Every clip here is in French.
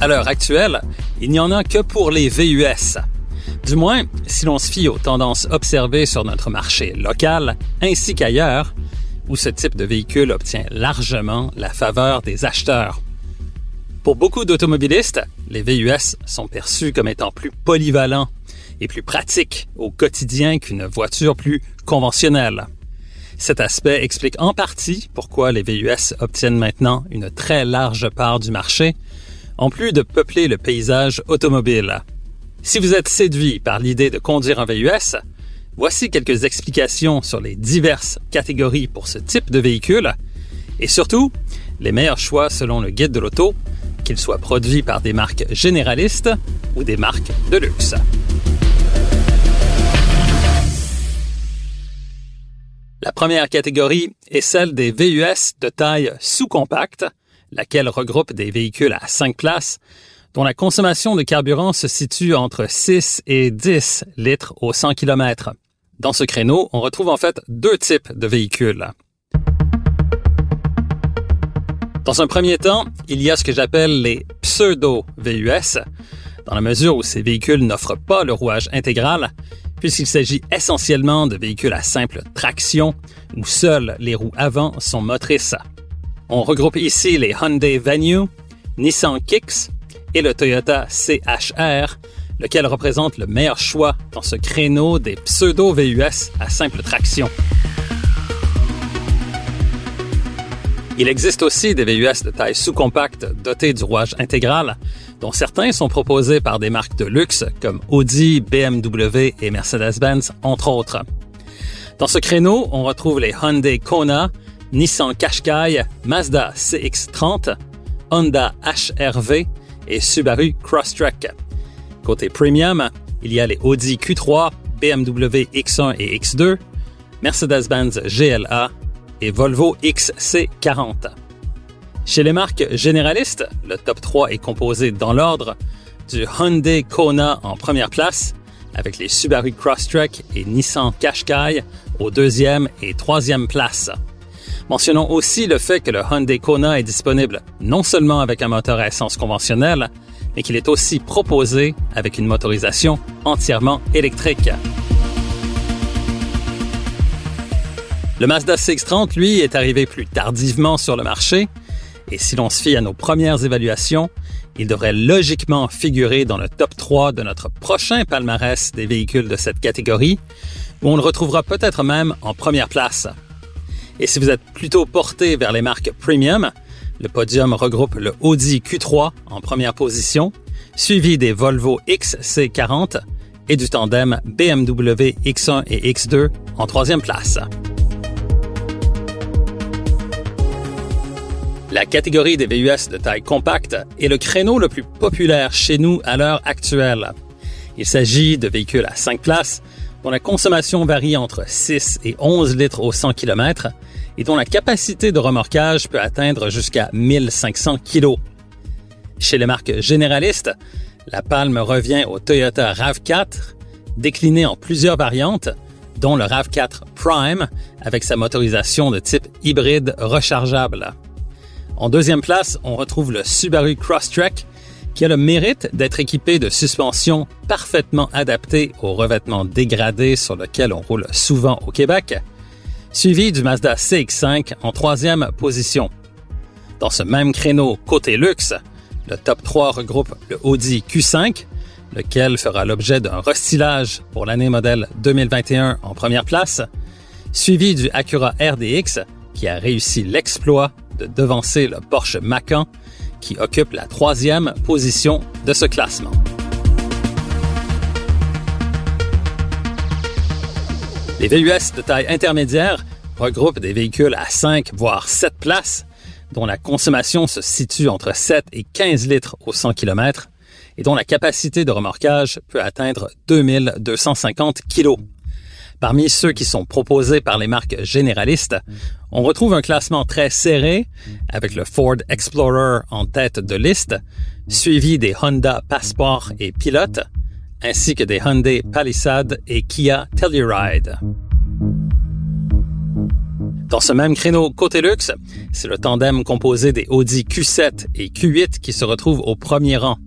À l'heure actuelle, il n'y en a que pour les VUS. Du moins, si l'on se fie aux tendances observées sur notre marché local ainsi qu'ailleurs, où ce type de véhicule obtient largement la faveur des acheteurs. Pour beaucoup d'automobilistes, les VUS sont perçus comme étant plus polyvalents et plus pratiques au quotidien qu'une voiture plus conventionnelle. Cet aspect explique en partie pourquoi les VUS obtiennent maintenant une très large part du marché, en plus de peupler le paysage automobile. Si vous êtes séduit par l'idée de conduire un VUS, voici quelques explications sur les diverses catégories pour ce type de véhicule et surtout les meilleurs choix selon le guide de l'auto, qu'ils soient produits par des marques généralistes ou des marques de luxe. La première catégorie est celle des VUS de taille sous-compacte, laquelle regroupe des véhicules à 5 places, dont la consommation de carburant se situe entre 6 et 10 litres au 100 km. Dans ce créneau, on retrouve en fait deux types de véhicules. Dans un premier temps, il y a ce que j'appelle les pseudo-VUS, dans la mesure où ces véhicules n'offrent pas le rouage intégral, puisqu'il s'agit essentiellement de véhicules à simple traction où seules les roues avant sont motrices. On regroupe ici les Hyundai Venue, Nissan Kicks et le Toyota CHR, lequel représente le meilleur choix dans ce créneau des pseudo-VUS à simple traction. Il existe aussi des VUS de taille sous-compacte dotés du rouage intégral, dont certains sont proposés par des marques de luxe comme Audi, BMW et Mercedes-Benz, entre autres. Dans ce créneau, on retrouve les Hyundai Kona, Nissan Qashqai, Mazda CX-30, Honda HRV et Subaru Crosstrek. Côté premium, il y a les Audi Q3, BMW X1 et X2, Mercedes-Benz GLA et Volvo XC40. Chez les marques généralistes, le top 3 est composé dans l'ordre du Hyundai Kona en première place, avec les Subaru Crosstrek et Nissan Qashqai aux deuxième et troisième places. Mentionnons aussi le fait que le Hyundai Kona est disponible non seulement avec un moteur à essence conventionnel, mais qu'il est aussi proposé avec une motorisation entièrement électrique. Le Mazda CX-30, lui, est arrivé plus tardivement sur le marché, et si l'on se fie à nos premières évaluations, il devrait logiquement figurer dans le top 3 de notre prochain palmarès des véhicules de cette catégorie, où on le retrouvera peut-être même en première place. Et si vous êtes plutôt porté vers les marques premium, le podium regroupe le Audi Q3 en première position, suivi des Volvo XC40 et du tandem BMW X1 et X2 en troisième place. La catégorie des VUS de taille compacte est le créneau le plus populaire chez nous à l'heure actuelle. Il s'agit de véhicules à 5 places dont la consommation varie entre 6 et 11 litres au 100 km et dont la capacité de remorquage peut atteindre jusqu'à 1500 kg. Chez les marques généralistes, la palme revient au Toyota RAV4, décliné en plusieurs variantes, dont le RAV4 Prime avec sa motorisation de type hybride rechargeable. En deuxième place, on retrouve le Subaru Crosstrek, qui a le mérite d'être équipé de suspensions parfaitement adaptées au revêtement dégradé sur lequel on roule souvent au Québec, suivi du Mazda CX5 en troisième position. Dans ce même créneau côté luxe, le top 3 regroupe le Audi Q5, lequel fera l'objet d'un restylage pour l'année modèle 2021 en première place, suivi du Acura RDX, qui a réussi l'exploit de devancer le Porsche Macan, qui occupe la troisième position de ce classement. Les VUS de taille intermédiaire regroupent des véhicules à 5 voire 7 places, dont la consommation se situe entre 7 et 15 litres au 100 km et dont la capacité de remorquage peut atteindre 2250 kg. Parmi ceux qui sont proposés par les marques généralistes, on retrouve un classement très serré avec le Ford Explorer en tête de liste, suivi des Honda Passport et Pilot, ainsi que des Hyundai Palisade et Kia Telluride. Dans ce même créneau côté luxe, c'est le tandem composé des Audi Q7 et Q8 qui se retrouvent au premier rang.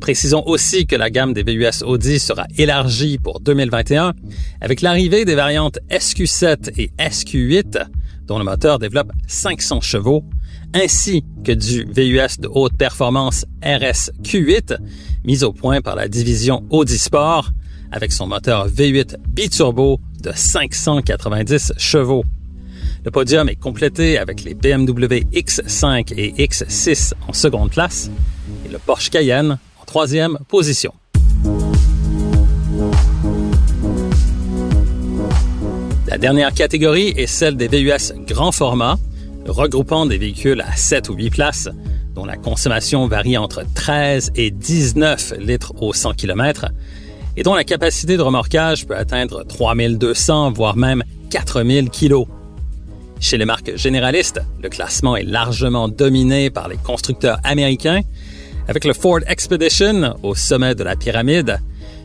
Précisons aussi que la gamme des VUS Audi sera élargie pour 2021 avec l'arrivée des variantes SQ7 et SQ8 dont le moteur développe 500 chevaux, ainsi que du VUS de haute performance RS Q8 mis au point par la division Audi Sport avec son moteur V8 biturbo de 590 chevaux. Le podium est complété avec les BMW X5 et X6 en seconde place et le Porsche Cayenne troisième position. La dernière catégorie est celle des VUS grand format, regroupant des véhicules à 7 ou 8 places, dont la consommation varie entre 13 et 19 litres au 100 km, et dont la capacité de remorquage peut atteindre 3200 voire même 4000 kg. Chez les marques généralistes, le classement est largement dominé par les constructeurs américains, avec le Ford Expedition au sommet de la pyramide,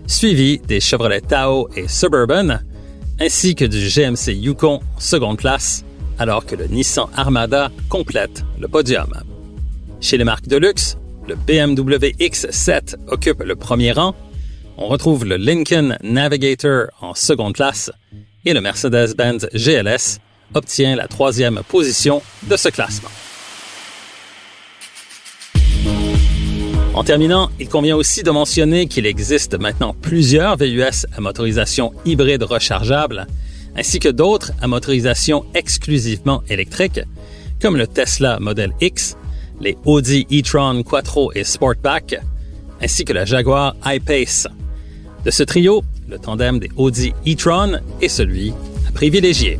suivi des Chevrolet Tahoe et Suburban, ainsi que du GMC Yukon en seconde place, alors que le Nissan Armada complète le podium. Chez les marques de luxe, le BMW X7 occupe le premier rang, on retrouve le Lincoln Navigator en seconde place et le Mercedes-Benz GLS obtient la troisième position de ce classement. En terminant, il convient aussi de mentionner qu'il existe maintenant plusieurs VUS à motorisation hybride rechargeable, ainsi que d'autres à motorisation exclusivement électrique, comme le Tesla Model X, les Audi e-tron Quattro et Sportback, ainsi que la Jaguar I-Pace. De ce trio, le tandem des Audi e-tron est celui à privilégier.